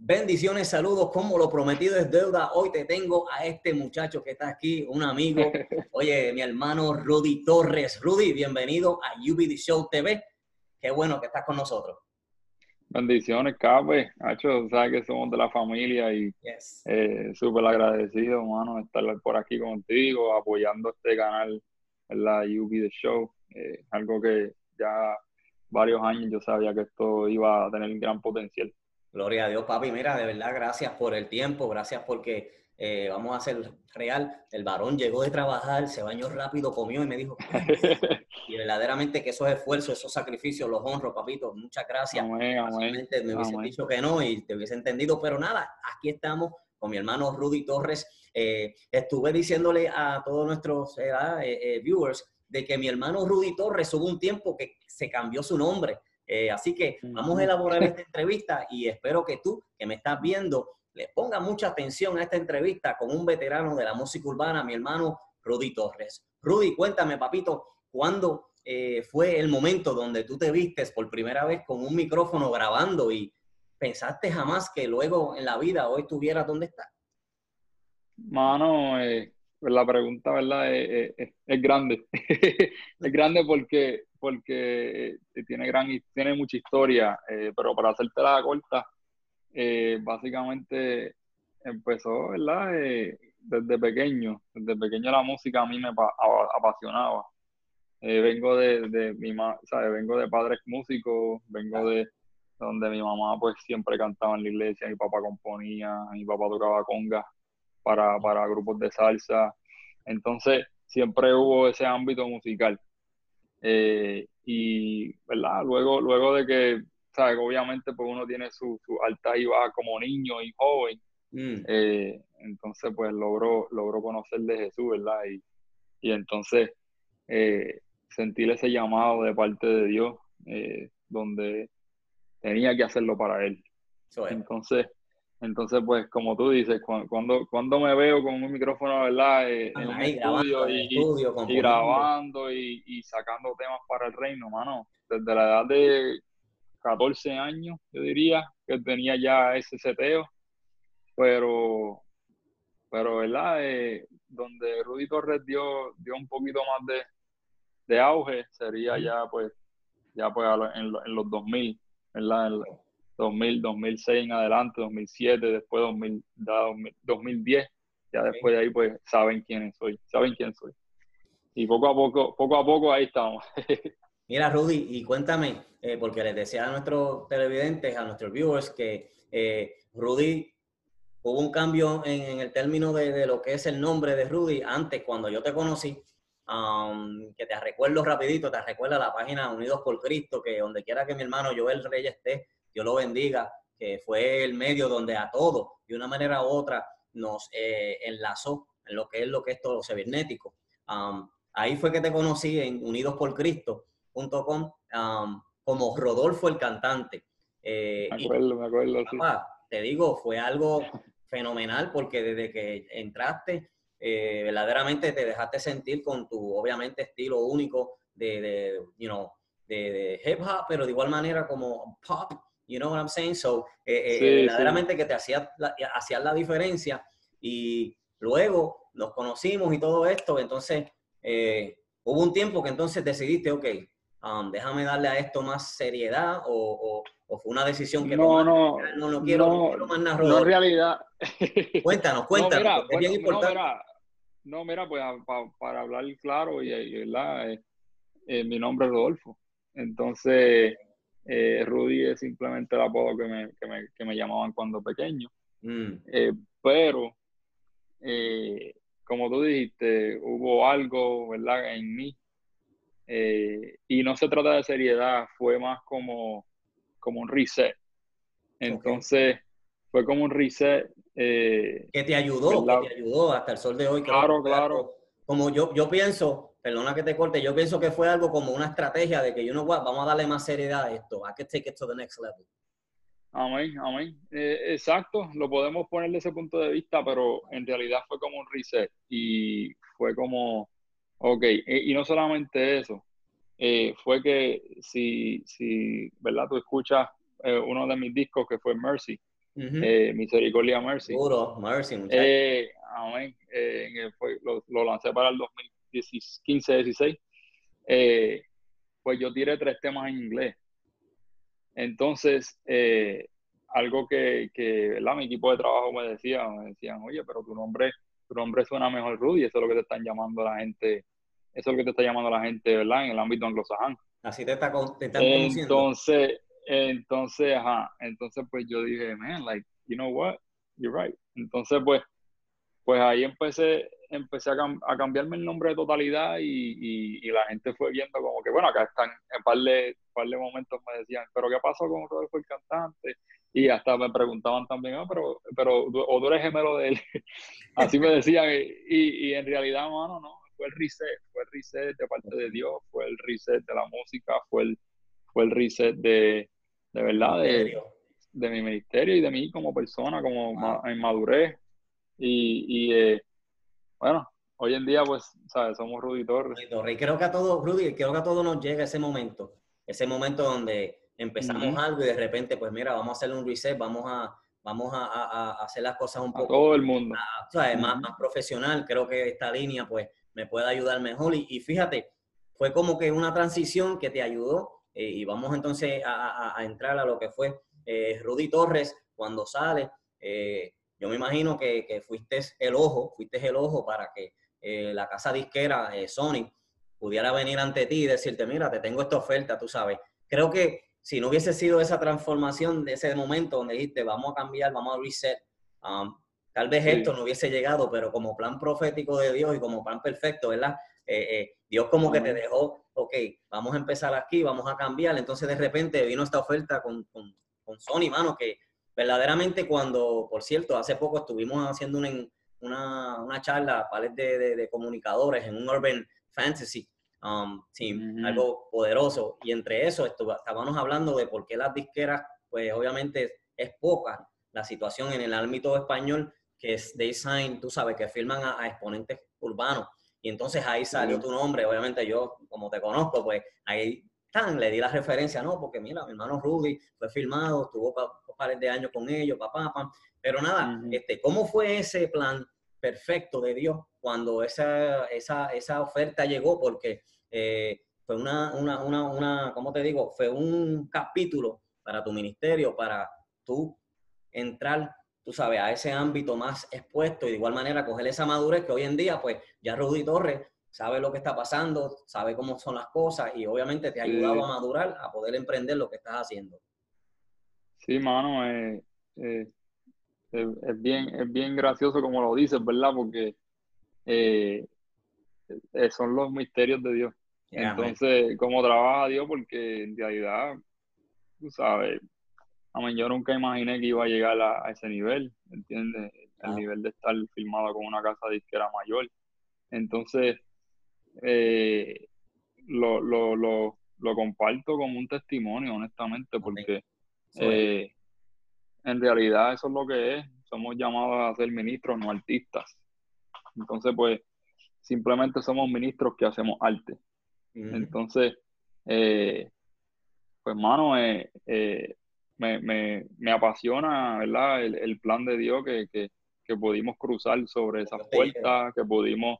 Bendiciones, saludos, como lo prometido es deuda. Hoy te tengo a este muchacho que está aquí, un amigo, oye, mi hermano Rudy Torres. Rudy, bienvenido a UBD Show TV. Qué bueno que estás con nosotros. Bendiciones, Cabe. Hacho, sabes que somos de la familia y eh, súper agradecido, hermano, estar por aquí contigo, apoyando este canal, la UBD Show. Eh, algo que ya varios años yo sabía que esto iba a tener gran potencial. Gloria a Dios, papi. Mira, de verdad, gracias por el tiempo, gracias porque eh, vamos a hacer real. El varón llegó de trabajar, se bañó rápido, comió y me dijo, y verdaderamente que esos esfuerzos, esos sacrificios los honro, papito. Muchas gracias. Amén, amén. Me hubiesen dicho que no y te hubiese entendido, pero nada, aquí estamos con mi hermano Rudy Torres. Eh, estuve diciéndole a todos nuestros eh, viewers de que mi hermano Rudy Torres hubo un tiempo que se cambió su nombre. Eh, así que vamos a elaborar esta entrevista y espero que tú, que me estás viendo, le pongas mucha atención a esta entrevista con un veterano de la música urbana, mi hermano Rudy Torres. Rudy, cuéntame, papito, ¿cuándo eh, fue el momento donde tú te vistes por primera vez con un micrófono grabando y pensaste jamás que luego en la vida hoy estuvieras donde estás? Mano, eh, la pregunta, ¿verdad? Es, es grande. es grande porque porque eh, tiene, gran, tiene mucha historia, eh, pero para hacerte la corta, eh, básicamente empezó, ¿verdad? desde pequeño, desde pequeño la música a mí me apasionaba. vengo de, de mi ¿sabes? vengo de padres músicos, vengo de donde mi mamá pues siempre cantaba en la iglesia, mi papá componía, mi papá tocaba conga para, para grupos de salsa. Entonces siempre hubo ese ámbito musical. Eh, y, ¿verdad? Luego, luego de que, ¿sabes? Obviamente, pues uno tiene su, su alta y baja como niño y joven. Mm. Eh, entonces, pues logró, logró conocer de Jesús, ¿verdad? Y, y entonces, eh, sentir ese llamado de parte de Dios, donde tenía que hacerlo para Él. Entonces, entonces, pues, como tú dices, cuando, cuando me veo con un micrófono, ¿verdad? Eh, en un estudio, y, grabando y, sacando temas para el reino, mano. Desde la edad de 14 años, yo diría, que tenía ya ese seteo. Pero, pero ¿verdad? Eh, donde Rudy Torres dio, dio un poquito más de, de auge, sería ya, pues, ya pues en, en los 2000, ¿verdad? 2000, 2006 en adelante, 2007, después 2000, 2010, ya después de ahí pues saben quién soy, saben quién soy. Y poco a poco, poco a poco ahí estamos. Mira, Rudy, y cuéntame, eh, porque les decía a nuestros televidentes, a nuestros viewers, que eh, Rudy, hubo un cambio en, el término de, lo que es el nombre de Rudy. Antes, cuando yo te conocí, um, que te recuerdo rapidito, te recuerda la página Unidos por Cristo, que donde quiera que mi hermano Joel Reyes esté, Dios lo bendiga, que fue el medio donde a todos, de una manera u otra, nos eh, enlazó en lo que es lo que es todo lo cibernético. ahí fue que te conocí en unidosporcristo.com um, como Rodolfo el cantante. Eh, me acuerdo, me acuerdo. Te digo, fue algo fenomenal porque desde que entraste, eh, verdaderamente te dejaste sentir con tu, obviamente, estilo único de, de you know, de, de hip hop, pero de igual manera como pop You know what I'm saying? So, eh, eh, verdaderamente que te hacía la, la diferencia y luego nos conocimos y todo esto, entonces eh, hubo un tiempo que entonces decidiste, ok, um, déjame darle a esto más seriedad o, o, fue una decisión que no, no, no, no quiero, no, quiero más narrador. No, realidad. Cuéntanos, cuéntanos, no, mira, es bien importante. No, mira, pues para hablar claro y, y ¿verdad? mi nombre es Rodolfo. Entonces, eh, Rudy es simplemente el apodo que me, que me, que me llamaban cuando pequeño. Mm. Eh, pero, eh, como tú dijiste, hubo algo, ¿verdad?, en mí. y no se trata de seriedad, fue más como, como un reset. Entonces, fue como un reset. que te ayudó, que te ayudó hasta el sol de hoy. Claro, claro. Como yo, yo pienso, perdona que te corte, yo pienso que fue algo como una estrategia de que, you know what, vamos a darle más seriedad a esto. I can take it to the next level. Amén, amén. Eh, exacto, lo podemos poner de ese punto de vista, pero en realidad fue como un reset y fue como, ok, y, no solamente eso, eh, fue que si, si, ¿verdad? Tú escuchas eh, uno de mis discos que fue Mercy, Misericordia Mercy. Puro, Mercy, amén. lo, lo, lancé para el 2015-16. pues yo tiré tres temas en inglés. Entonces, algo que, que mi equipo de trabajo me decía, me decían, oye, pero tu nombre, tu nombre suena mejor Rudy, eso es lo que te están llamando la gente, eso es lo que te está llamando la gente, ¿verdad? En el ámbito anglosajón. Así te, está, te están conociendo. Entonces, entonces, ajá, entonces pues yo dije, man, like, you know what, you're right. Entonces, pues, pues ahí empecé, empecé a, cambiarme el nombre de totalidad y, y, la gente fue viendo como que, bueno, acá están, en par de, par de momentos me decían, pero ¿qué pasó con Rodolfo el cantante? Y hasta me preguntaban también, ah, pero, pero, o tú eres gemelo de él. Así me decían. Y, y, en realidad, mano, no. Fue el reset, fue el reset de parte de Dios, fue el reset de la música, fue el, fue el reset de, de verdad, de, de mi ministerio y de mí como persona, como en madurez. Y, y eh, bueno, hoy en día, pues, ¿sabes? Somos Rudy Torres. Y creo que a todos, Rudy, creo que a todos nos llega ese momento. Ese momento donde empezamos algo y de repente, pues mira, vamos a hacer un reset, vamos a, vamos a, a, hacer las cosas un poco. todo el mundo. más, más, profesional. Creo que esta línea, pues, me puede ayudar mejor. Y, fíjate, fue como que una transición que te ayudó. Eh, y vamos entonces a, entrar a lo que fue eh, Rudy Torres cuando sale. Eh, yo me imagino que, que, fuiste el ojo, fuiste el ojo para que la casa disquera Sony pudiera venir ante ti y decirte, mira, te tengo esta oferta, tú sabes. Creo que si no hubiese sido esa transformación de ese momento donde dijiste, vamos a cambiar, vamos a reset, um, tal vez esto no hubiese llegado, pero como plan profético de Dios y como plan perfecto, ¿verdad? Eh, eh, Dios como que te dejó, ok, vamos a empezar aquí, vamos a cambiar. Entonces de repente vino esta oferta con, con, con Sony, mano, que verdaderamente cuando, por cierto, hace poco estuvimos haciendo una, una, una charla, pares de, de comunicadores en un Urban Fantasy Um, algo poderoso. Y entre eso estábamos hablando de por qué las disqueras, pues obviamente es poca la situación en el ámbito español, que es design, tú sabes, que firman a, exponentes urbanos. Y entonces ahí salió tu nombre, obviamente yo, como te conozco, pues ahí tan, le di la referencia, no, porque mira, mi hermano Rudy fue filmado, estuvo un par de años con ellos, papá, papá. Pero nada, este, ¿cómo fue ese plan perfecto de Dios cuando esa, esa, esa oferta llegó, porque eh, fue una, una, una, una, ¿cómo te digo? Fue un capítulo para tu ministerio, para tú entrar, tú sabes, a ese ámbito más expuesto y de igual manera coger esa madurez que hoy en día, pues ya Rudy Torres sabe lo que está pasando, sabe cómo son las cosas y obviamente te ha ayudado a madurar, a poder emprender lo que estás haciendo. Sí, mano, eh, eh, es, bien, es bien gracioso como lo dices, ¿verdad? Porque eh, eh, son los misterios de Dios. Entonces, ¿cómo trabaja Dios? Porque en realidad, tú sabes, yo nunca imaginé que iba a llegar a, ese nivel, ¿entiendes? El nivel de estar filmado con una casa disquera mayor. Entonces, eh, lo, lo, lo, lo, comparto como un testimonio, honestamente, porque en realidad eso es lo que es. Somos llamados a ser ministros, no artistas. Entonces, pues, simplemente somos ministros que hacemos arte. Entonces, eh, pues, mano, eh, eh, me, apasiona, ¿verdad? El, plan de Dios que, que, pudimos cruzar sobre esas puertas, que pudimos,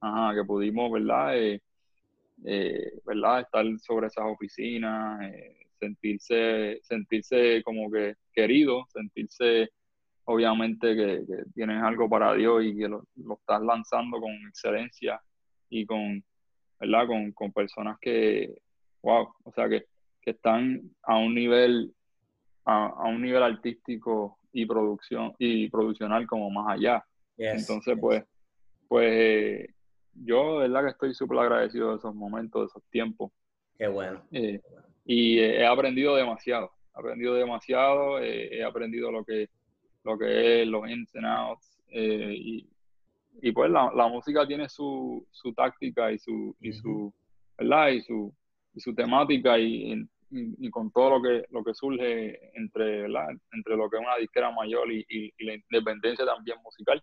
ajá, que pudimos, ¿verdad? ¿verdad? Estar sobre esas oficinas, sentirse, sentirse como que querido, sentirse obviamente que, tienes algo para Dios y que lo, estás lanzando con excelencia y con, ¿verdad? Con, personas que, wow, o sea, que, están a un nivel, a, un nivel artístico y producción y produccional como más allá. Entonces, pues, pues yo, verdad que estoy súper agradecido de esos momentos, de esos tiempos. Qué bueno. Eh, y he aprendido demasiado, he aprendido demasiado, eh, he aprendido lo que lo que es los ins and outs. Eh, y, y, pues la, la, música tiene su, su táctica y su, y su, ¿verdad? Y su, y su temática y, y, con todo lo que, lo que surge entre, ¿verdad? entre lo que es una disquera mayor y, y la independencia también musical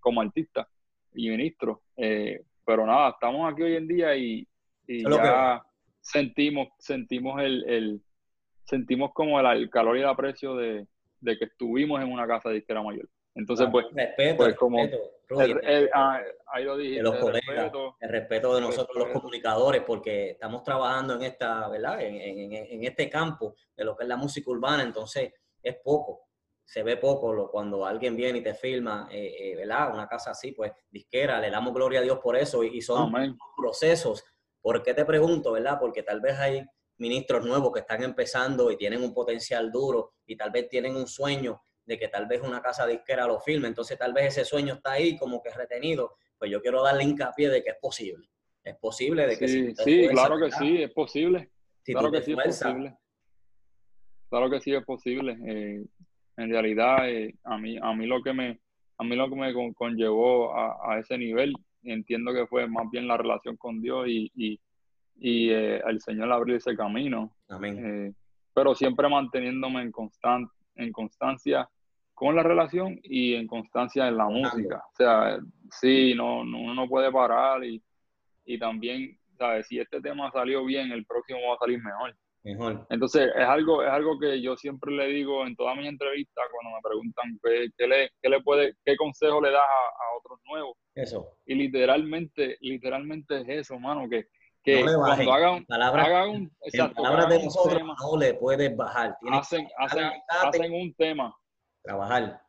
como artista y ministro. Eh, pero nada, estamos aquí hoy en día y, ya sentimos, sentimos el, el, sentimos como el, calor y el aprecio de, de que estuvimos en una casa de disquera mayor. Entonces, pues, respeto, pues como respeto, ah, ahí lo de los colegas, el respeto de nosotros los comunicadores, porque estamos trabajando en esta, ¿verdad? En, en, en, este campo de lo que es la música urbana, entonces es poco, se ve poco lo, cuando alguien viene y te filma, eh, eh, ¿verdad? Una casa así, pues disquera, le damos gloria a Dios por eso y, son procesos. ¿Por qué te pregunto, verdad? Porque tal vez hay ministros nuevos que están empezando y tienen un potencial duro y tal vez tienen un sueño de que tal vez una casa disquera lo filme, entonces tal vez ese sueño está ahí como que retenido, pues yo quiero darle hincapié de que es posible. Es posible de que sí, sí, claro que sí, es posible. claro que sí es posible. Claro que sí es posible. Eh, en realidad, eh, a mí, a mí lo que me, a mí lo que me conllevó a, ese nivel, entiendo que fue más bien la relación con Dios y, y, y eh, el Señor abrir ese camino. Amén. pero siempre manteniéndome en constant, en constancia con la relación y en constancia en la música. O sea, sí, no, no, uno no puede parar y, y también, ¿sabes? Si este tema salió bien, el próximo va a salir mejor. Mejor. Entonces, es algo, es algo que yo siempre le digo en todas mis entrevistas cuando me preguntan qué, qué le, qué le puede, qué consejo le das a, otros nuevos. Eso. Y literalmente, literalmente es eso, mano, que, que cuando hagan, hagan un, exacto, palabras de nosotros no le puedes bajar. hacen, hacen, hacen un tema trabajar.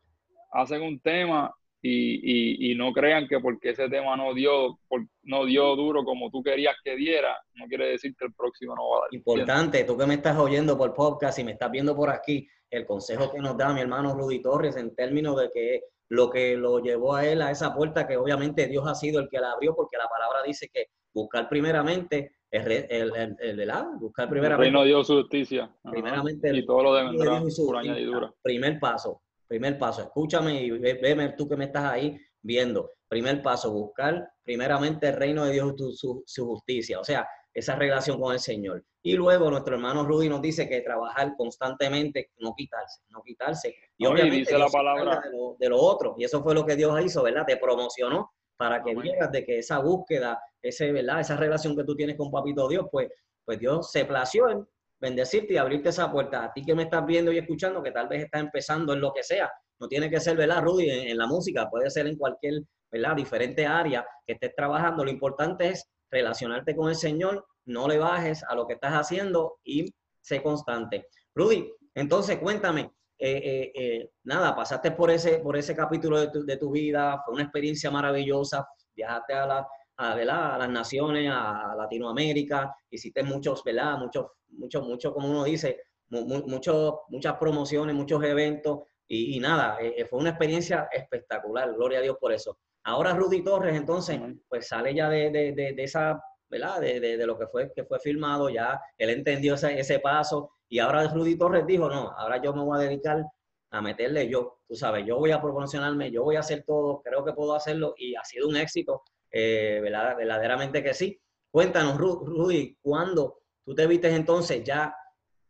Hacen un tema y, y, no crean que porque ese tema no dio, no dio duro como tú querías que diera, no quiere decir que el próximo no va a dar. Importante, tú que me estás oyendo por podcast y me estás viendo por aquí, el consejo que nos da mi hermano Rudy Torres en términos de que lo que lo llevó a él a esa puerta, que obviamente Dios ha sido el que la abrió, porque la palabra dice que buscar primeramente el, el, el, buscar primeramente. El reino de Dios, su justicia. Primeramente. y todo lo vendrá por añadidura. Primer paso. Primer paso, escúchame y veme tú que me estas ahí viendo. Primer paso, buscar primeramente el reino de Dios y su, justicia, o sea, esa relación con el Señor. Y luego nuestro hermano Rudy nos dice que trabajar constantemente, no quitarse, no quitarse. Y obviamente dice la palabra de lo, otro. Y eso fue lo que Dios hizo, ¿verdad? Te promocionó para que vieras de que esa búsqueda, ese, ¿verdad? esa relación que tú tienes con Papito Dios, pues, pues Dios se plació en bendecirte y abrirte esa puerta. A ti que me estás viendo y escuchando, que tal vez estás empezando en lo que sea, no tiene que ser, ¿verdad, Rudy? En, la música, puede ser en cualquier, ¿verdad? Diferente área que estés trabajando. Lo importante es relacionarte con el Señor, no le bajes a lo que estás haciendo y sé constante. Rudy, entonces cuéntame, eh, eh, eh, nada, pasaste por ese, por ese capítulo de tu, de tu vida, fue una experiencia maravillosa, viajaste a la, a, a las naciones, a Latinoamérica, hiciste muchos, ¿verdad? Muchos, muchos, muchos, como uno dice, muchos, muchas promociones, muchos eventos y, nada, eh, eh, fue una experiencia espectacular, gloria a Dios por eso. Ahora Rudy Torres, entonces, pues sale ya de, de, de, esa, ¿verdad? De, de, lo que fue, que fue filmado, ya él entendió ese, ese paso y ahora Rudy Torres dijo, no, ahora yo me voy a dedicar a meterle yo, tú sabes, yo voy a promocionarme, yo voy a hacer todo, creo que puedo hacerlo y ha sido un éxito eh, verdaderamente que sí. Cuéntanos, Rudy, ¿cuándo tú te viste entonces ya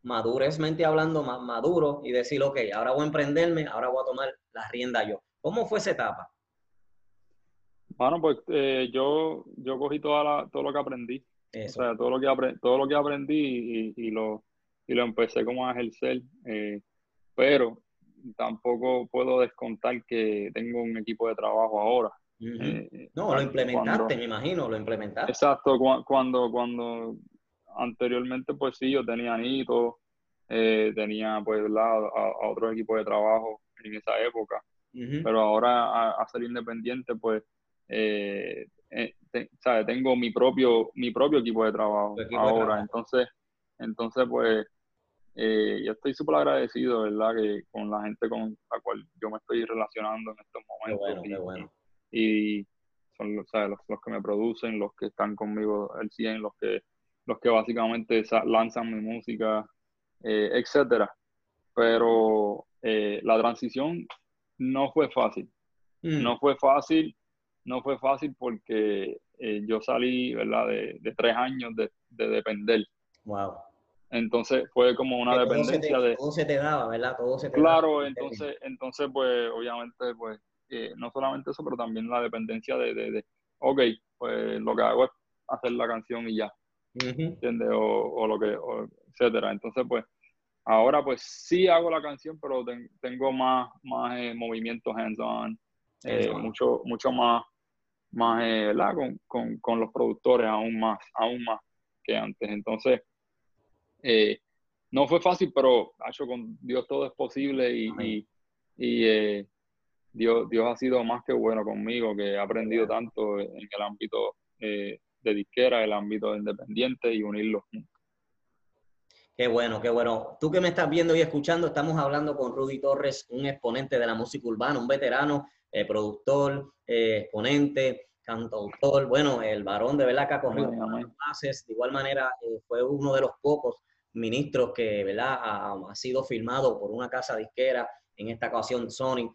madurezmente hablando, más maduro y decir, ok, ahora voy a emprenderme, ahora voy a tomar la rienda yo? ¿Cómo fue esa etapa? Bueno, pues eh, yo, yo cogí toda la, todo lo que aprendí. O sea, todo lo que, aprendí, todo lo que aprendí y, lo, y lo empecé como a ejercer. Eh, pero tampoco puedo descontar que tengo un equipo de trabajo ahora. Eh, no, lo implementaste, me imagino, lo implementaste. Exacto, cuando, cuando anteriormente, pues sí, yo tenía Nito, eh, tenía pues a, a, otro equipo de trabajo en esa época, pero ahora a, ser independiente, pues, eh, tengo mi propio, mi propio equipo de trabajo ahora, entonces, entonces pues, yo estoy súper agradecido, ¿verdad? Que con la gente con la cual yo me estoy relacionando en estos momentos. Qué bueno, y son los, los, que me producen, los que están conmigo el 100, los que, los que básicamente lanzan mi música, eh, etcétera. Pero eh, la transición no fue fácil. Mm. No fue fácil, no fue fácil porque eh, yo salí, ¿verdad? De, de tres años de, de, depender. Wow. Entonces fue como una dependencia de... Todo se te daba, ¿verdad? Todo se te claro, entonces, entonces pues obviamente pues no solamente eso, pero también la dependencia de, de, ok, pues lo que hago es hacer la canción y ya, ¿entiendes? O, o, lo que, etcétera. Entonces, pues, ahora pues sí hago la canción, pero tengo más, más eh, movimientos hands-on, eh, mucho, mucho más, más con, con, con, los productores aún más, aún más que antes. Entonces, no fue fácil, pero hecho con Dios todo es posible y, y, Dios, Dios ha sido más que bueno conmigo, que he aprendido tanto en el ámbito de disquera, el ámbito independiente y unirlos juntos. Qué bueno, qué bueno. Tú que me estás viendo y escuchando, estamos hablando con Rudy Torres, un exponente de la música urbana, un veterano, eh, productor, eh, exponente, cantautor, bueno, el varón de verdad que ha corrido clases. De igual manera, eh, fue uno de los pocos ministros que ¿verdad? Ha, sido firmado por una casa disquera, en esta ocasión Sony.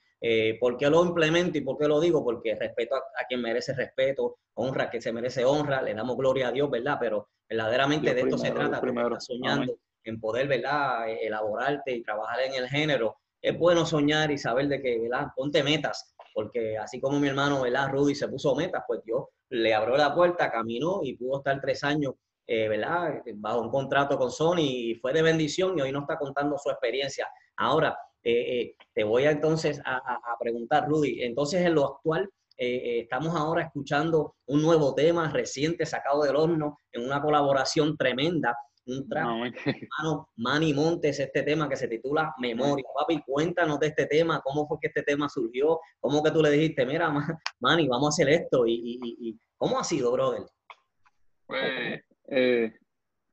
¿Por qué lo implemento y por qué lo digo? Porque respeto a, quien merece respeto, honra a quien se merece honra, le damos gloria a Dios, ¿verdad? Pero verdaderamente de esto se trata, primero. soñando en poder, ¿verdad? E, elaborarte y trabajar en el género. Es bueno soñar y saber de que, ¿verdad? Ponte metas, porque así como mi hermano, ¿verdad? Rudy se puso metas, pues Dios le abrió la puerta, caminó y pudo estar tres años, eh, ¿verdad? Bajo un contrato con Sony y fue de bendición y hoy nos está contando su experiencia. Ahora, eh, eh, te voy a, entonces a, a, preguntar, Rudy, entonces en lo actual, estamos ahora escuchando un nuevo tema reciente sacado del horno en una colaboración tremenda un trabajo. No, Manny Montes, este tema que se titula Memoria. Papi, cuéntanos de este tema, cómo fue que este tema surgió, cómo que tú le dijiste, mira, Manny, vamos a hacer esto, y, cómo ha sido, brother. Pues, eh,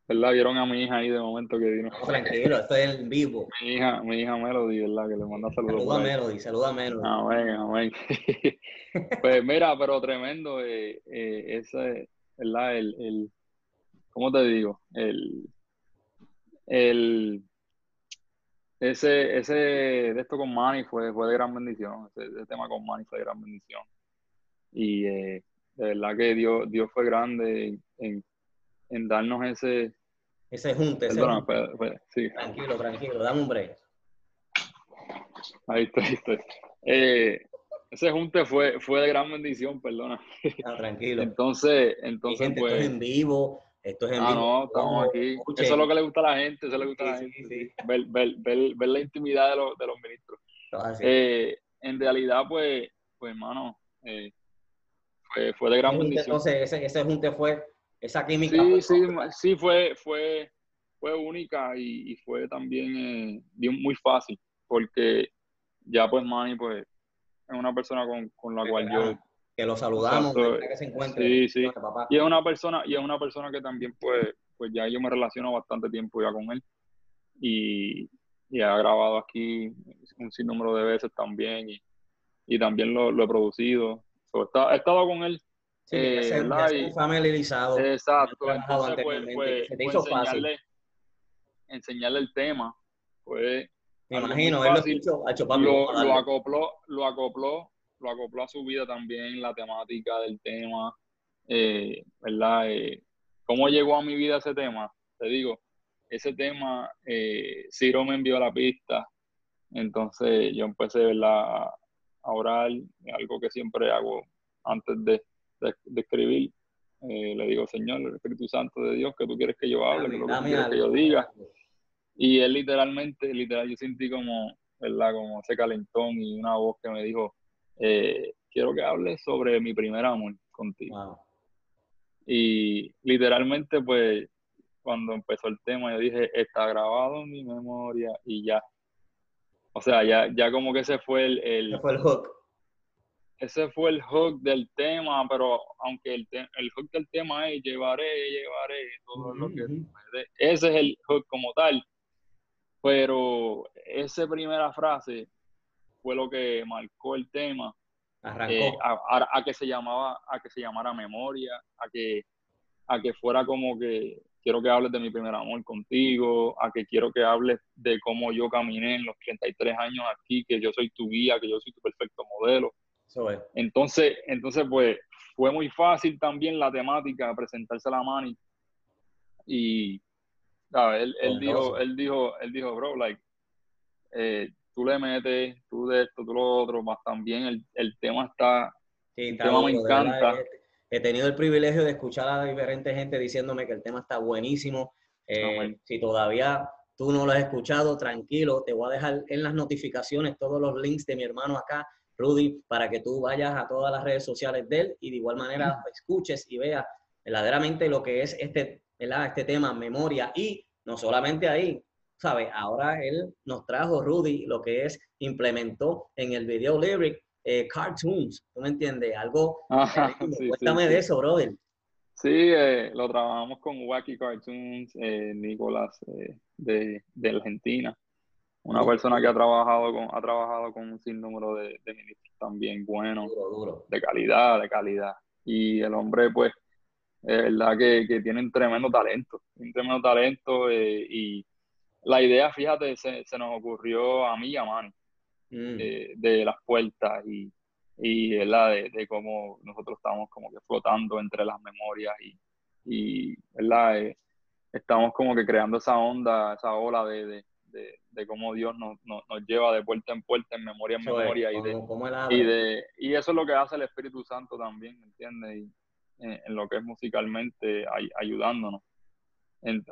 ¿verdad? Vieron a mi hija ahí de momento que vino. tranquilo, esto es en vivo. Mi hija, mi hija Melody, ¿verdad? Que le manda saludos. Saluda a Melody, saluda a Melody. Amén, amén. pues mira, pero tremendo, eh, eh, ese, ¿verdad? El, el, ¿cómo te digo? El, el, ese, ese de esto con Manny fue, fue de gran bendición. Ese, tema con Manny fue de gran bendición. Y eh, de verdad que Dios, Dios fue grande en, en darnos ese. Ese junte. Perdona, ese sí. Tranquilo, tranquilo, dame un break. Ahí estoy, ahí estoy. Eh, ese junte fue, fue de gran bendición, perdona. Ah, tranquilo. entonces, entonces pues. en vivo, esto es en ah, no, estamos aquí. Eso es lo que le gusta a la gente, eso le gusta a la gente. Ver, ver, ver, ver, la intimidad de los, de los ministros. Eh, en realidad, pues, pues hermano, eh, fue, fue, de gran bendición. Entonces, ese, ese junte fue, esa química. Sí, sí, sí, fue, fue, fue única y, y fue también eh, muy fácil, porque ya pues Manny, pues, es una persona con, con la cual yo que lo saludamos, que se encuentre. Sí, sí. Y es una persona, y es una persona que también pues, pues ya yo me relaciono bastante tiempo ya con él. Y, y ha grabado aquí un sinnúmero de veces también y, y también lo, lo, he producido. he estado con él. Sí, eh, familiarizado. Exacto. Entonces, pues, pues, se te hizo enseñarle, fácil. enseñarle el tema. Pues, me imagino, él lo, hecho, lo, lo, acopló, lo acopló lo acopló a su vida también, la temática del tema, eh, ¿verdad? Eh, ¿Cómo llegó a mi vida ese tema? Te digo, ese tema, eh, Ciro me envió la pista, entonces yo empecé ¿verdad? a orar, algo que siempre hago antes de, escribir. Eh, le digo, Señor, el Espíritu Santo de Dios, que tú quieres que yo hable, que lo que quieres que yo diga. Y él literalmente, literal, yo sentí como, ¿verdad? Como ese calentón y una voz que me dijo, eh, quiero que hables sobre mi primer amor contigo. Y literalmente, pues, cuando empezó el tema, yo dije, está grabado en mi memoria y ya. O sea, ya, ya como que ese fue el... el fue el hook. Ese fue el hook del tema, pero aunque el, el hook del tema es llevaré, llevaré, todo lo que... Ese es el hook como tal. Pero esa primera frase fue lo que marcó el tema. Eh, a, que se llamaba, a que se llamara memoria, a que, a que fuera como que quiero que hables de mi primer amor contigo, a que quiero que hables de cómo yo caminé en los 33 años aquí, que yo soy tu guía, que yo soy tu perfecto modelo. Entonces, entonces, pues, fue muy fácil también la temática, presentarse a la Manny. Y, Él, él dijo, él dijo, él dijo, bro, like, eh, tú le metes, tú de esto, tú lo otro, más también el, el tema está, el tema me encanta. He, tenido el privilegio de escuchar a diferentes gente diciéndome que el tema está buenísimo. Eh, si todavía tú no lo has escuchado, tranquilo, te voy a dejar en las notificaciones todos los links de mi hermano acá, Rudy, para que tú vayas a todas las redes sociales de él y de igual manera escuches y veas verdaderamente lo que es este, este tema, memoria. Y no solamente ahí, ¿sabes? Ahora él nos trajo, Rudy, lo que es, implementó en el video lyric eh, cartoons, ¿tú me entiendes? Algo, cuéntame de eso, brother. Sí, eh, lo trabajamos con Wacky Cartoons, eh, Nicolás de, de, Argentina, una persona que ha trabajado con, ha trabajado con un sinnúmero de, de ministros también buenos, de calidad, de calidad. Y el hombre, pues, es verdad que, que tiene un tremendo talento, un tremendo talento y la idea, fíjate, se, se, nos ocurrió a mí y a Manny, mm. de, las puertas y, y De, de, cómo nosotros estamos como que flotando entre las memorias y, y ¿verdad? Eh, estamos como que creando esa onda, esa ola de, de, de cómo Dios nos, nos, lleva de puerta en puerta, en memoria en memoria. y, de, y, de, y eso es lo que hace el Espíritu Santo también, ¿entiendes? Y, en, en, lo que es musicalmente ayudándonos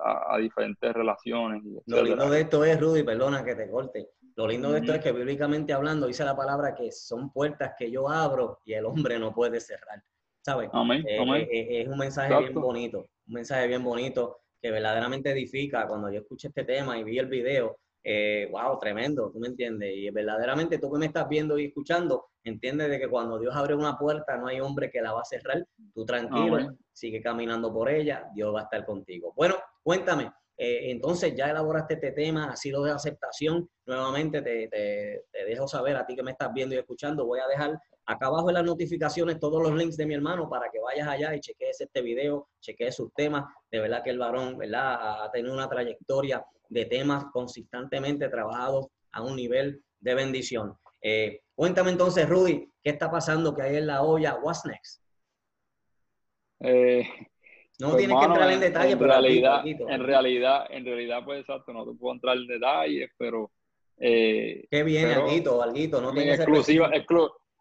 a, diferentes relaciones. lo lindo de esto es, Rudy, perdona que te corte. Lo lindo de esto es que bíblicamente hablando dice la palabra que son puertas que yo abro y el hombre no puede cerrar. ¿Sabes? Amén, eh, amén. Eh, eh, es un mensaje bien bonito, un mensaje bien bonito que verdaderamente edifica. Cuando yo escuché este tema y vi el video, eh, wow, tremendo, tú me entiendes. Y verdaderamente tú que me estás viendo y escuchando, entiendes de que cuando Dios abre una puerta no hay hombre que la va a cerrar. Tú tranquilo, sigue caminando por ella, Dios va a estar contigo. Bueno, cuéntame, eh, entonces ya elaboraste este tema, ha sido de aceptación. Nuevamente te, te, te, dejo saber a ti que me estás viendo y escuchando. Voy a dejar acá abajo en las notificaciones todos los links de mi hermano para que vayas allá y cheques este video, cheques sus temas. De verdad que el varón, ¿verdad? Ha tenido una trayectoria de temas consistentemente trabajados a un nivel de bendición. Eh, cuéntame entonces, Rudy, ¿qué está pasando que hay en la olla? What's next? Eh, no pues, tienes que entrar en detalle, pero realidad, en realidad, en realidad, pues exacto, no te puedo entrar en detalles, pero eh, qué bien, Alguito, Alguito, no exclusiva,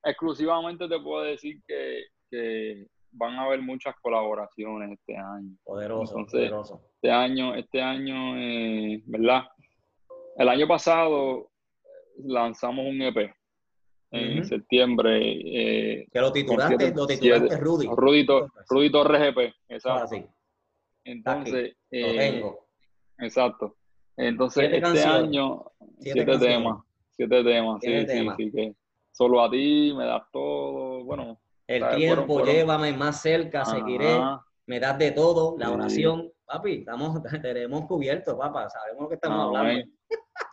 exclusivamente te puedo decir que, que van a haber muchas colaboraciones este año. Poderoso, poderoso. Este año, este año, eh, ¿verdad? El año pasado lanzamos un EP en septiembre. Eh, que lo titulaste, lo titulaste Rudy. Rudito, Rudy Torres EP, exacto. Entonces, lo eh, tengo. Exacto. Entonces, este año, siete, temas. Siete temas, sí, sí, sí, que solo a ti me das todo. Bueno, el tiempo, llévame más cerca, seguiré, me das de todo, la oración. Papi, estamos, tenemos cubierto, papá, sabemos lo que estamos hablando.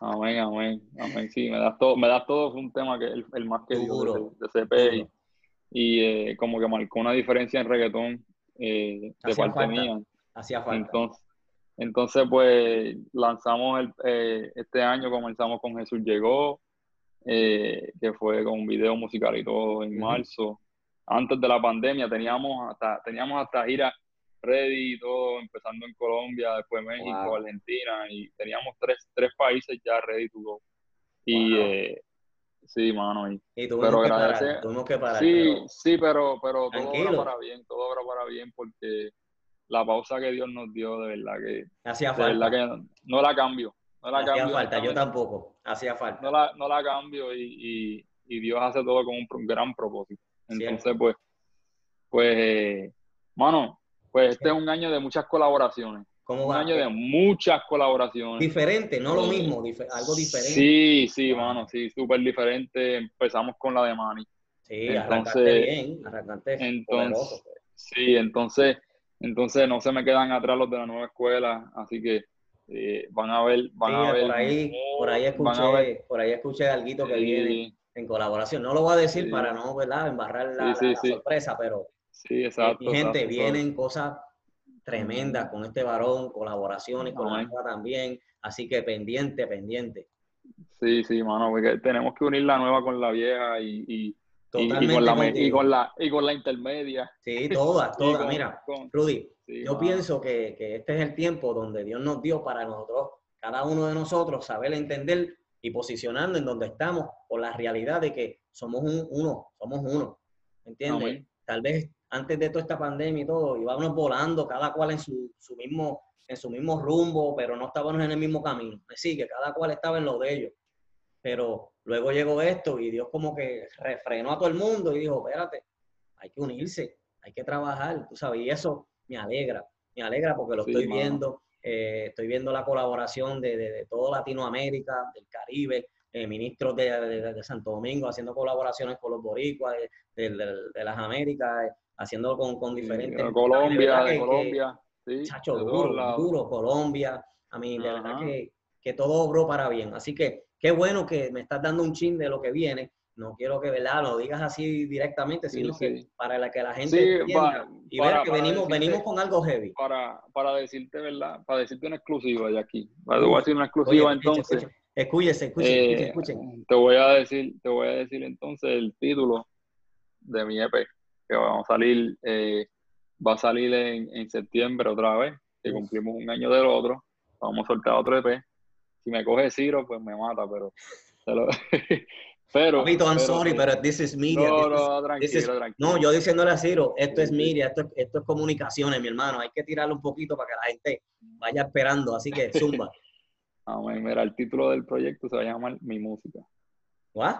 Amén, amén, amén. Sí, me das todo, me das todo, es un tema que el, el más que de, CP y, eh, como que marcó una diferencia en reggaetón eh, de parte mía. Hacía falta. Entonces, entonces, pues lanzamos el, eh, este año, comenzamos con Jesús Llegó, que fue con un video musical y todo en marzo antes de la pandemia teníamos hasta, teníamos hasta gira ready y todo, empezando en Colombia, después México, Argentina, y teníamos tres, tres países ya ready to go. Y eh, sí, mano. Y, y pero que parar, que parar, Sí, pero... sí, pero, pero todo obra para bien, todo obra para bien, porque la pausa que Dios nos dio, de verdad que. Hacía falta. que no, la cambio. No la Hacía falta, yo tampoco. Hacía falta. No la, no la cambio y, y, y Dios hace todo con un gran propósito. Entonces, pues, pues, eh, mano, pues este es un año de muchas colaboraciones. ¿Cómo un año de muchas colaboraciones. Diferente, no lo mismo, algo diferente. Sí, sí, mano, sí, súper diferente. Empezamos con la de Manny. Sí, entonces, bien, arrancaste entonces, Sí, entonces, entonces no se me quedan atrás los de la nueva escuela, así que eh, van a ver, van a ver. Por ahí, por ahí escuché, por ahí escuché algo que viene en colaboración. No lo voy a decir para no, ¿verdad? Embarrar la, sorpresa, pero sí, exacto, gente, vienen cosas tremendas con este varón, colaboraciones con la nueva también, así que pendiente, pendiente. Sí, sí, mano, porque tenemos que unir la nueva con la vieja y, y, y, con, la, y con, la, y con la intermedia. Sí, todas, todas. Mira, Rudy, yo pienso que, que este es el tiempo donde Dios nos dio para nosotros, cada uno de nosotros, saber entender y posicionando en donde estamos por la realidad de que somos un, uno, somos uno. ¿Entiendes? Tal vez antes de toda esta pandemia y todo, íbamos volando, cada cual en su, su mismo, en su mismo rumbo, pero no estábamos en el mismo camino. Me sigue, cada cual estaba en lo de ellos. Pero luego llegó esto y Dios como que refrenó a todo el mundo y dijo, espérate, hay que unirse, hay que trabajar, tú sabes, y eso me alegra, me alegra porque lo estoy viendo, eh, estoy viendo la colaboración de, de, de toda Latinoamérica, del Caribe, eh, ministros de, de, Santo Domingo haciendo colaboraciones con los boricuas de, las Américas, eh, haciendo con, con diferentes... Colombia, de Colombia. sí, chacho, duro, duro, Colombia. A mí, de verdad que, que todo obró para bien. Así que qué bueno que me estás dando un chin de lo que viene. No quiero que ¿verdad? lo digas así directamente, sino que para la que la gente entienda y vea que venimos, venimos con algo heavy. Para, para decirte, ¿verdad? Para decirte una exclusiva de aquí. Para, voy a decir una exclusiva entonces. Escúchese, escúchese, escuchen, Te voy a decir, te voy a decir entonces el título de mi EP, que va a salir, eh, va a salir en, en, septiembre otra vez, que cumplimos un año del otro. Vamos a soltar otro EP si me coge Ciro, pues me mata, pero... pero Papito, I'm sorry, pero this is media. No, no, tranquilo, tranquilo. No, yo diciéndole a Ciro, esto es media, esto, esto es comunicaciones, mi hermano. Hay que tirarlo un poquito para que la gente vaya esperando, así que zumba. Amén. Mira, el título del proyecto se va a llamar Mi Música. ¿What?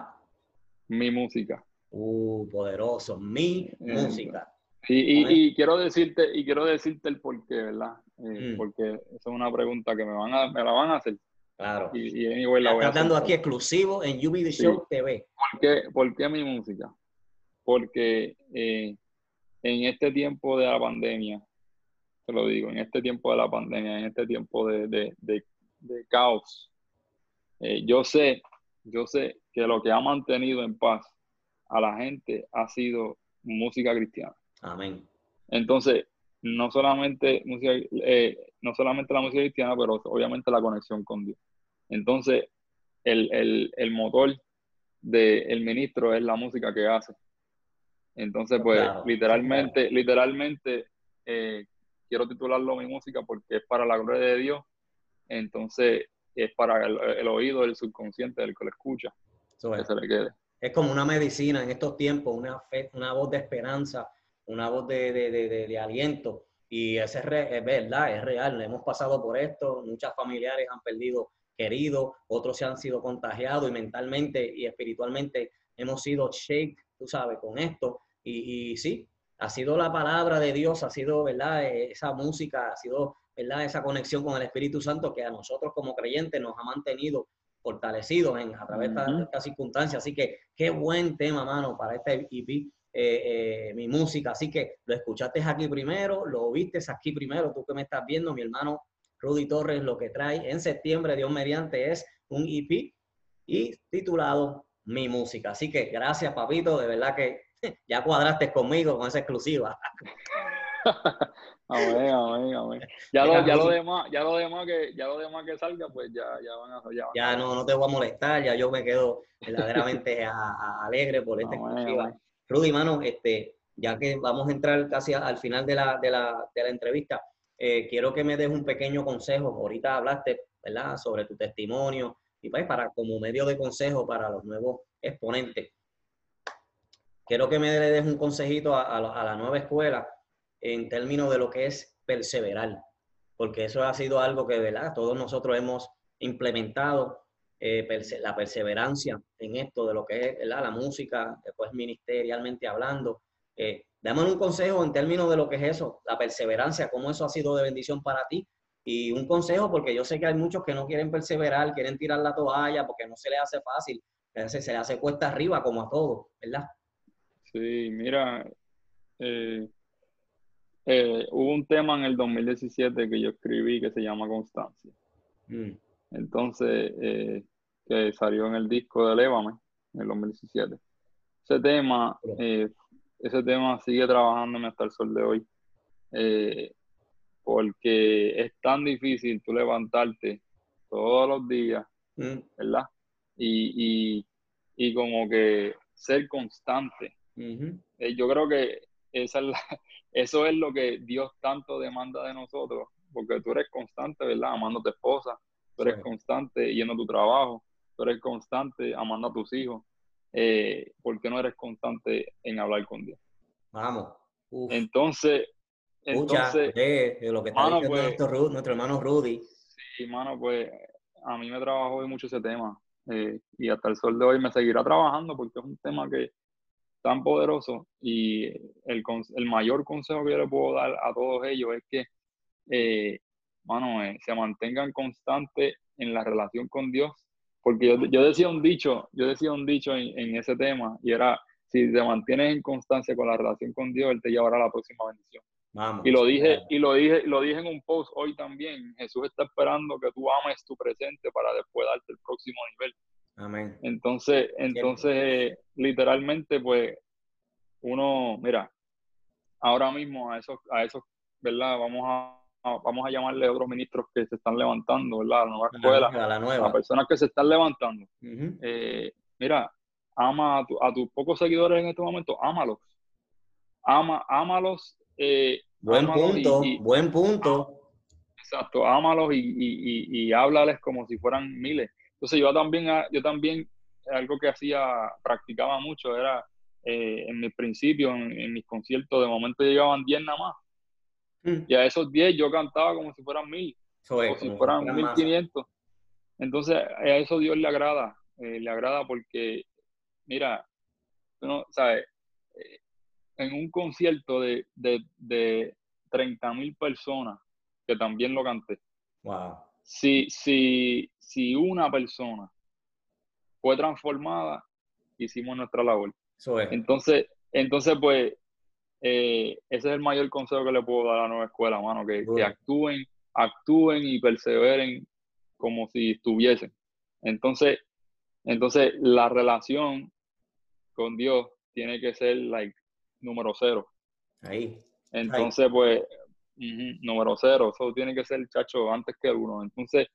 Mi Música. Uh, poderoso. Mi eh, música. Y, y, quiero decirte, y quiero decirte el por qué, ¿verdad? Eh, mm. Porque esa es una pregunta que me van a, me la van a hacer. Claro. Y, y anyway, la voy Estás dando aquí exclusivo en UB The Show TV. ¿Por qué, ¿Por qué, mi música? Porque eh, en este tiempo de la pandemia, te lo digo, en este tiempo de la pandemia, en este tiempo de, de, de, caos, eh, yo sé, yo sé que lo que ha mantenido en paz a la gente ha sido música cristiana. Amén. Entonces, no solamente música, eh, no solamente la música cristiana, pero obviamente la conexión con Dios. Entonces, el, motor del ministro es la música que hace. Entonces, pues, literalmente, literalmente, eh, quiero titularlo mi música porque es para la gloria de Dios. Entonces, es para el, oído del subconsciente del que lo escucha. que se le quede. Es como una medicina en estos tiempos, una, fe, una voz de esperanza, una voz de, de aliento y ese es, verdad, es real. Hemos pasado por esto, muchas familiares han perdido queridos, otros se han sido contagiados y mentalmente y espiritualmente hemos sido shake, tú sabes, con esto. Y, y, sí, ha sido la palabra de Dios, ha sido, ¿verdad? Esa música, ha sido, ¿verdad? Esa conexión con el Espíritu Santo que a nosotros como creyentes nos ha mantenido fortalecidos en, a través de estas circunstancias. Así que qué buen tema, mano, para este EP. Eh, eh, mi música. Así que lo escuchaste aquí primero, lo viste aquí primero, tú que me estás viendo, mi hermano Rudy Torres lo que trae en septiembre, Dios mediante, es un EP y titulado Mi Música. Así que gracias, papito, de verdad que ya cuadraste conmigo con esa exclusiva. amén, amén, amén. Ya lo, ya lo demás, ya lo demás que, ya lo demás que salga, pues ya, ya van a ya, ya no, no te voy a molestar, ya yo me quedo verdaderamente alegre por esta exclusiva. Rudy, mano, este, ya que vamos a entrar casi al final de la, de la, de la entrevista, eh, quiero que me des un pequeño consejo. Ahorita hablaste, ¿verdad?, sobre tu testimonio y pues para como medio de consejo para los nuevos exponentes. Quiero que me des un consejito a, a, la nueva escuela en términos de lo que es perseverar, porque eso ha sido algo que, ¿verdad?, todos nosotros hemos implementado eh, la perseverancia en esto de lo que es la música, después ministerialmente hablando. Eh, dame un consejo en términos de lo que es eso, la perseverancia, cómo eso ha sido de bendición para ti. Y un consejo, porque yo sé que hay muchos que no quieren perseverar, quieren tirar la toalla porque no se les hace fácil, se, se le hace cuesta arriba como a todos, ¿verdad? Sí, mira, eh, hubo un tema en el 2017 que yo escribí que se llama Constancia. Mm. Entonces, eh, que salió en el disco de Lévame en el 2017. Ese tema, eh, ese tema sigue trabajándome hasta el sol de hoy. Eh, porque es tan difícil tú levantarte todos los días, mm. ¿verdad? Y, como que ser constante. yo creo que esa es eso es lo que Dios tanto demanda de nosotros, porque tú eres constante, ¿verdad? Amando a tu esposa, tú eres constante yendo a tu trabajo, tú eres constante amando a tus hijos. Eh, ¿Por qué no eres constante en hablar con Dios? Vamos, Entonces, entonces, de, lo que está diciendo pues nuestro, nuestro, hermano Rudy. Sí, mano, pues a mí me trabajó mucho ese tema eh, y hasta el sol de hoy me seguirá trabajando porque es un tema que tan poderoso y el, el mayor consejo que yo le puedo dar a todos ellos es que, eh, mano, eh, se mantengan constantes en la relación con Dios porque yo, yo, decía un dicho, yo decía un dicho en, en ese tema y era, si te mantienes en constancia con la relación con Dios, Él te llevará a la próxima bendición y lo dije, y lo dije, lo dije en un post hoy también. Jesús está esperando que tú ames tu presente para después darte el próximo nivel. Amén. Entonces, entonces, literalmente, pues, uno, mira, ahora mismo a esos, a esos, ¿verdad? Vamos a, vamos a llamarle a otros ministros que se están levantando, ¿verdad? La nueva escuela, a la nueva. personas que se están levantando. Eh, mira, ama a, a tus pocos seguidores en este momento, ámalos. Ama, ámalos eh, buen punto, buen punto. Exacto, ámalos y, y, y, háblales como si fueran miles. Entonces yo también, ah, yo también, algo que hacía, practicaba mucho, era eh, en mis principios, en, mis conciertos, de momento llegaban 10 nada más. Mm. Y a esos 10 yo cantaba como si fueran mil, como si fueran 1500. Entonces a eso Dios le agrada, eh, le agrada porque, mira, no, ¿sabes? en un concierto de, de, de 30 mil personas, que también lo canté. Wow. Si, si, si una persona fue transformada, hicimos nuestra labor. Entonces, entonces pues, eh, ese es el mayor consejo que le puedo dar a la nueva escuela, mano, que, que actúen, actúen y perseveren como si estuviesen. Entonces, entonces la relación con Dios tiene que ser like número cero. Ahí. Entonces, pues, número cero, eso tiene que ser el chacho antes que uno. Entonces,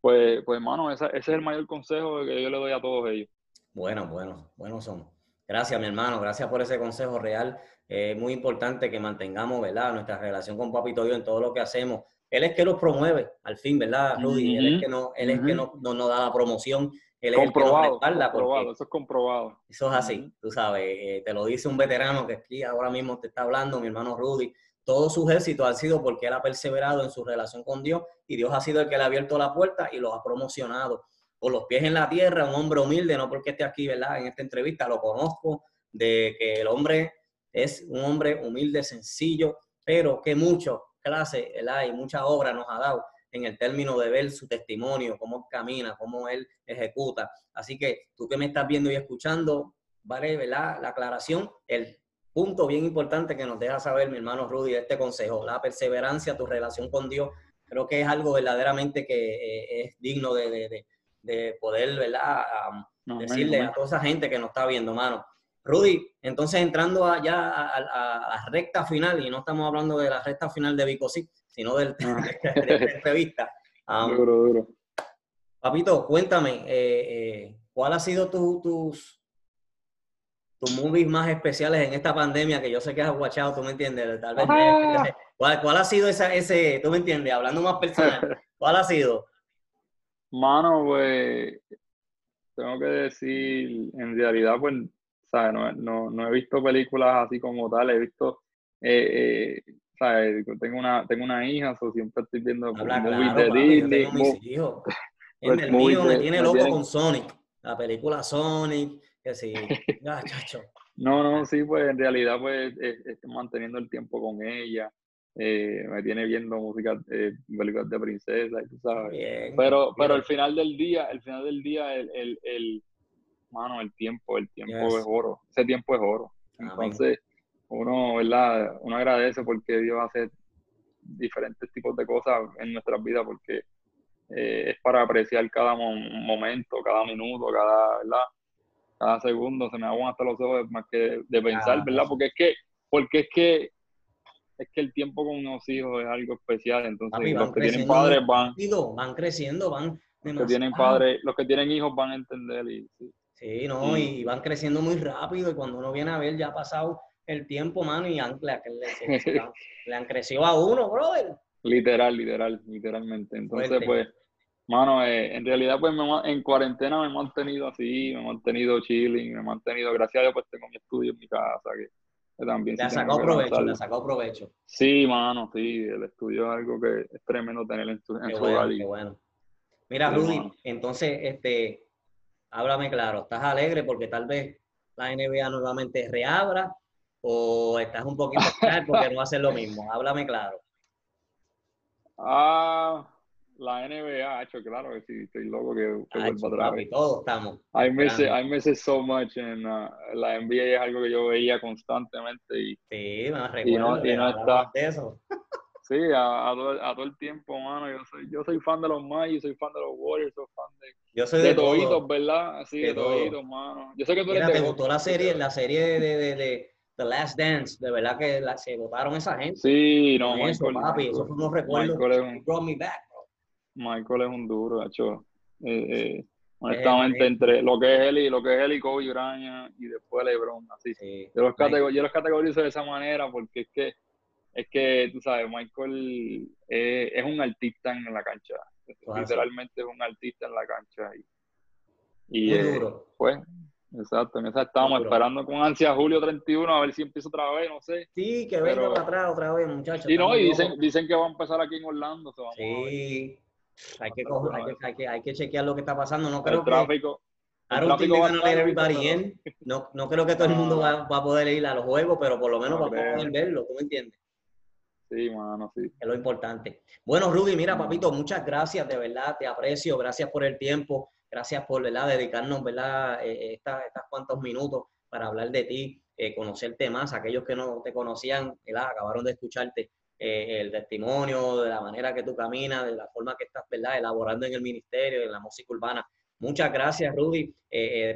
pues, pues hermano, ese, es el mayor consejo que yo le doy a todos ellos. Bueno, bueno, buenos son. Gracias, mi hermano, gracias por ese consejo real. Es muy importante que mantengamos, ¿verdad?, nuestra relación con Papito Dios en todo lo que hacemos. Él es que los promueve, al fin, ¿verdad, Rudy? Él es que, no, él es que nos no, da la promoción comprobado, eso es comprobado. Eso es así, tú sabes, eh, te lo dice un veterano que aquí ahora mismo te está hablando, mi hermano Rudy. Todos sus éxitos han sido porque él ha perseverado en su relación con Dios y Dios ha sido el que le ha abierto la puerta y los ha promocionado. Con los pies en la tierra, un hombre humilde, no porque esté aquí, ¿verdad? En esta entrevista lo conozco, de que el hombre es un hombre humilde, sencillo, pero que mucho clase, ¿verdad? Y mucha obra nos ha dado en el término de ver su testimonio, cómo camina, cómo él ejecuta. Así que tú que me estás viendo y escuchando, vale, ¿verdad? La aclaración, el punto bien importante que nos deja saber mi hermano Rudy este consejo, la perseverancia, tu relación con Dios, creo que es algo verdaderamente que eh, es digno de, poder, ¿verdad? decirle a toda esa gente que nos está viendo, mano. Rudy, entonces entrando ya a, la recta final, y no estamos hablando de la recta final de Vicosí, sino del, ah. de, la entrevista. duro, duro. Papito, cuéntame, eh, eh, ¿cuál ha sido tu, tus, tus movies más especiales en esta pandemia que yo sé que has watchado, tú me entiendes? Tal vez, ¿cuál, ha sido esa, ese, tú me entiendes, hablando más personal, cuál ha sido? Mano, pues, tengo que decir, en realidad, pues, ¿sabes? No, no, no, he visto películas así como tal, he visto eh, eh tengo una, tengo una hija, so siempre estoy viendo Habla, movies de Disney. Pues, el mío me tiene loco con Sonic, la película Sonic, que sí, ah, chacho. No, no, sí, pues en realidad pues estoy manteniendo el tiempo con ella. Eh, me tiene viendo música, eh, películas de princesa, y tú sabes. pero, pero al final del día, al final del día, el, el, el mano, el tiempo, el tiempo es oro. Ese tiempo es oro. Entonces, uno, ¿verdad? Uno agradece porque Dios hace diferentes tipos de cosas en nuestras vidas porque eh, es para apreciar cada momento, cada minuto, cada, ¿verdad? Cada segundo, se me aguan hasta los ojos más que de pensar, ¿verdad? Porque es que, porque es que es que el tiempo con unos hijos es algo especial, entonces los que tienen padres van van creciendo, van los que tienen padres, los que tienen hijos van a entender y sí, no, y van creciendo muy rápido y cuando uno viene a ver ya ha pasado el tiempo, mano, y le, le, han crecido a uno, brother. Literal, literal, literalmente. Entonces, pues, mano, eh, en realidad, pues, en cuarentena me he mantenido así, me he mantenido chilling, me he mantenido, gracias a Dios, pues tengo mi estudio en mi casa, que también. Le ha sacado provecho, le ha sacado provecho. Sí, mano, sí, el estudio es algo que es tremendo tener en, su, en bueno, Qué bueno. Mira, Rudy, entonces, este, háblame claro, ¿estás alegre porque tal vez la NBA nuevamente reabra o estás un poquito porque no ser lo mismo? Háblame claro. Ah, la NBA, hecho claro que sí, estoy loco que, que vuelva atrás. Todos estamos. I miss, it, I miss it so much. En, uh, la NBA es algo que yo veía constantemente y, sí, me recuerdo y no, está. De eso. Sí, a, a, todo, a, todo, el tiempo, mano. Yo soy, yo soy fan de los Magic, soy fan de los Warriors, soy fan de, yo soy de, de toditos, ¿verdad? Sí, de, de toditos, mano. Yo sé que tú Mira, eres ¿Te gustó la serie, la serie de, de, de, The Last Dance? De verdad que la, se votaron esa gente. Sí, no, Michael. Eso, papi, eso fue unos recuerdos. Michael brought me back. Michael es un duro, hecho. Eh, eh, honestamente, entre lo que es él y lo que es él y Kobe Bryant y después LeBron, así. Sí, yo, los yo los categorizo de esa manera porque es que es que, tú sabes, Michael es un artista en la cancha. Literalmente es un artista en la cancha. Y, y eh, pues, exacto, en esa estábamos esperando con ansia julio 31 a ver si empieza otra vez, no sé. Sí, que venga para atrás otra vez, muchachos. Y no, y dicen, dicen que va a empezar aquí en Orlando. sí, hay que, coger, hay, que, hay, que, hay que chequear lo que está pasando. No creo el tráfico, que... I don't think everybody in. No, no creo que todo el mundo va, va, a poder ir a los juegos, pero por lo menos no, va a poder verlo, ¿tú me entiendes? Sí, mano, sí. Es lo importante. Bueno, Rudy, mira, papito, muchas gracias, de verdad, te aprecio, gracias por el tiempo, gracias por, ¿verdad?, dedicarnos, ¿verdad?, eh, eh estas, estas cuantos minutos para hablar de ti, eh, conocerte más, aquellos que no te conocían, ¿verdad?, acabaron de escucharte eh, el testimonio, de la manera que tú caminas, de la forma que estás, ¿verdad?, elaborando en el ministerio, en la música urbana. Muchas gracias, Rudy.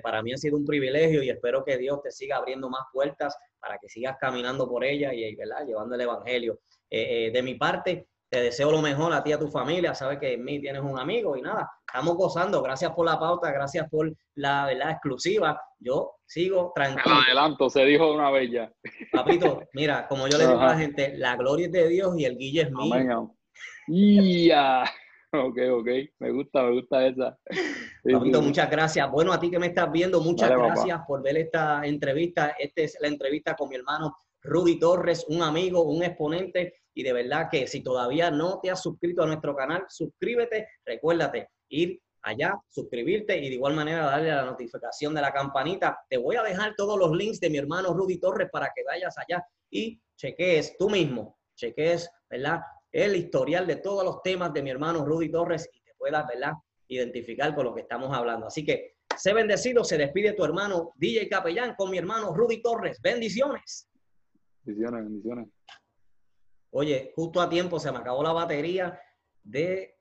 para mí ha sido un privilegio y espero que Dios te siga abriendo más puertas para que sigas caminando por ella y, ¿verdad?, llevando el Evangelio. Eh, eh, de mi parte, te deseo lo mejor a ti y a tu familia. Sabes que en mí tienes un amigo y nada, estamos gozando. Gracias por la pauta, gracias por la verdad exclusiva. Yo sigo tranquilo. Adelanto, se dijo una vez ya. Papito, mira, como yo le digo a la gente, la gloria es de Dios y el guille es mío. Ya. Ok, ok, me gusta, me gusta esa. Papito, muchas gracias. Bueno, a ti que me estás viendo, muchas gracias por ver esta entrevista. Esta es la entrevista con mi hermano Rudy Torres, un amigo, un exponente. Y de verdad que si todavía no te has suscrito a nuestro canal, suscríbete. Recuérdate, ir allá, suscribirte y de igual manera darle a la notificación de la campanita. Te voy a dejar todos los links de mi hermano Rudy Torres para que vayas allá y cheques tú mismo, cheques, ¿verdad? El historial de todos los temas de mi hermano Rudy Torres y te puedas, ¿verdad? Identificar con lo que estamos hablando. Así que, sé bendecido, se despide tu hermano DJ Capellán con mi hermano Rudy Torres. Bendiciones. Bendiciones, bendiciones. Oye, justo a tiempo se me acabó la batería de